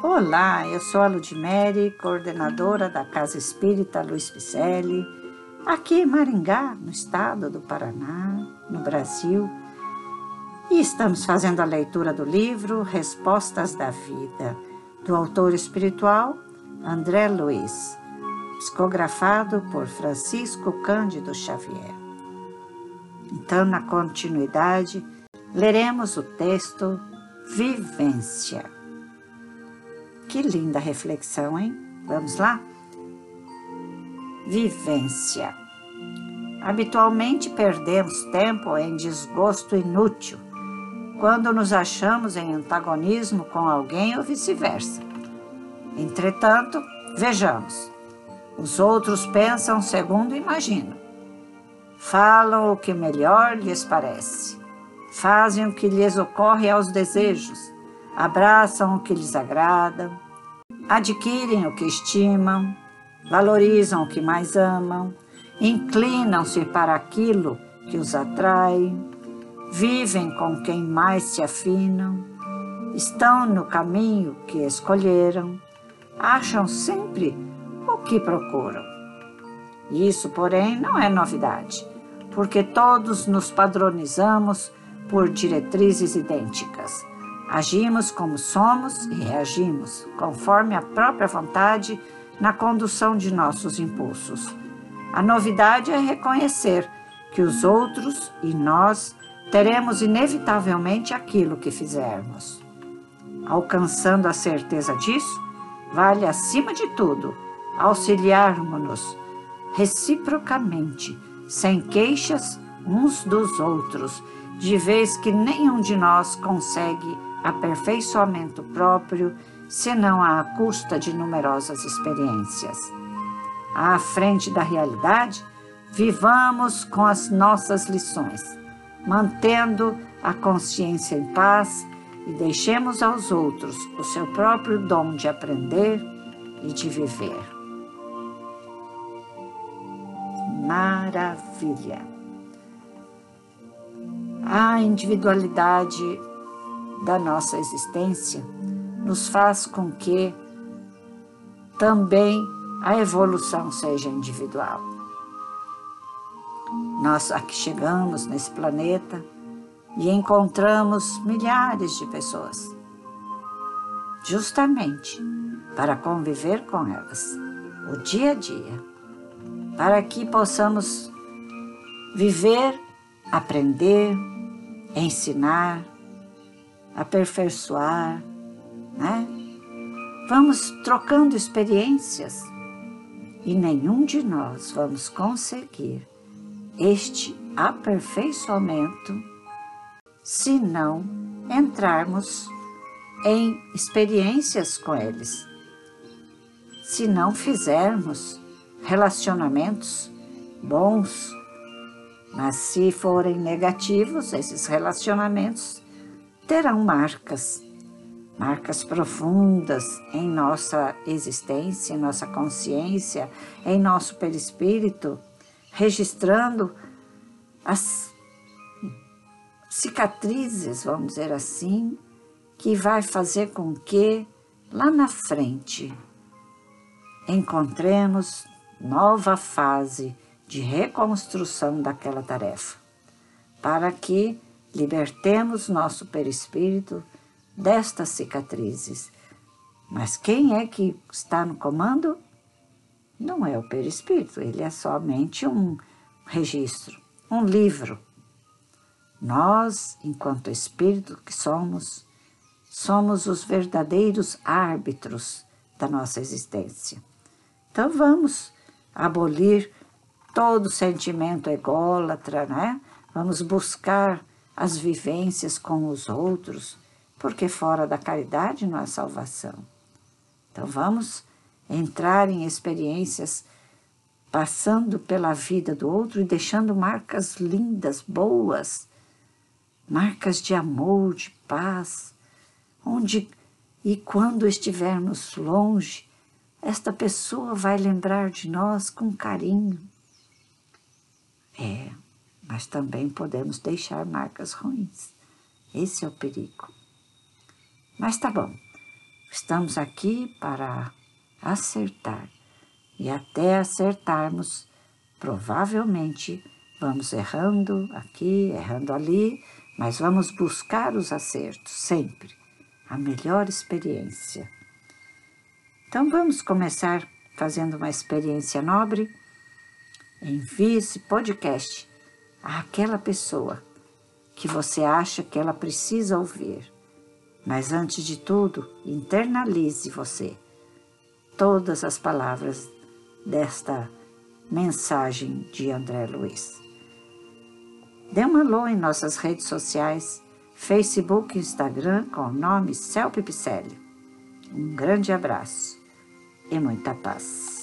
Olá, eu sou a Ludmere, coordenadora da Casa Espírita Luiz Picelli, aqui em Maringá, no estado do Paraná, no Brasil. E estamos fazendo a leitura do livro Respostas da Vida, do autor espiritual André Luiz, psicografado por Francisco Cândido Xavier. Então, na continuidade, leremos o texto Vivência. Que linda reflexão, hein? Vamos lá? Vivência. Habitualmente perdemos tempo em desgosto inútil, quando nos achamos em antagonismo com alguém ou vice-versa. Entretanto, vejamos, os outros pensam segundo imaginam. Falam o que melhor lhes parece. Fazem o que lhes ocorre aos desejos abraçam o que lhes agrada, adquirem o que estimam, valorizam o que mais amam, inclinam-se para aquilo que os atrai, vivem com quem mais se afinam, estão no caminho que escolheram, acham sempre o que procuram. Isso, porém, não é novidade, porque todos nos padronizamos por diretrizes idênticas Agimos como somos e reagimos, conforme a própria vontade, na condução de nossos impulsos. A novidade é reconhecer que os outros e nós teremos inevitavelmente aquilo que fizermos. Alcançando a certeza disso, vale acima de tudo auxiliarmos-nos reciprocamente, sem queixas uns dos outros, de vez que nenhum de nós consegue aperfeiçoamento próprio, senão à custa de numerosas experiências. À frente da realidade, vivamos com as nossas lições, mantendo a consciência em paz e deixemos aos outros o seu próprio dom de aprender e de viver. Maravilha! A individualidade da nossa existência nos faz com que também a evolução seja individual. Nós aqui chegamos nesse planeta e encontramos milhares de pessoas, justamente para conviver com elas, o dia a dia, para que possamos viver, aprender, ensinar, aperfeiçoar, né? Vamos trocando experiências e nenhum de nós vamos conseguir este aperfeiçoamento se não entrarmos em experiências com eles, se não fizermos relacionamentos bons, mas se forem negativos, esses relacionamentos terão marcas, marcas profundas em nossa existência, em nossa consciência, em nosso perispírito, registrando as cicatrizes, vamos dizer assim, que vai fazer com que lá na frente encontremos nova fase de reconstrução daquela tarefa, para que libertemos nosso perispírito destas cicatrizes. Mas quem é que está no comando? Não é o perispírito, ele é somente um registro, um livro. Nós, enquanto espírito que somos, somos os verdadeiros árbitros da nossa existência. Então vamos abolir todo sentimento ególatra, né? Vamos buscar as vivências com os outros, porque fora da caridade não há salvação. Então vamos entrar em experiências passando pela vida do outro e deixando marcas lindas, boas, marcas de amor, de paz, onde e quando estivermos longe, esta pessoa vai lembrar de nós com carinho. É, mas também podemos deixar marcas ruins. Esse é o perigo. Mas tá bom, Estamos aqui para acertar. E até acertarmos, provavelmente vamos errando aqui, errando ali, mas vamos buscar os acertos sempre, a melhor experiência. Então vamos começar fazendo uma experiência nobre? Envie esse podcast àquela pessoa que você acha que ela precisa ouvir. Mas antes de tudo, internalize você todas as palavras desta mensagem de André Luiz. Dê um alô em nossas redes sociais, Facebook e Instagram com o nome Céu Pipicelli. Um grande abraço e muita paz.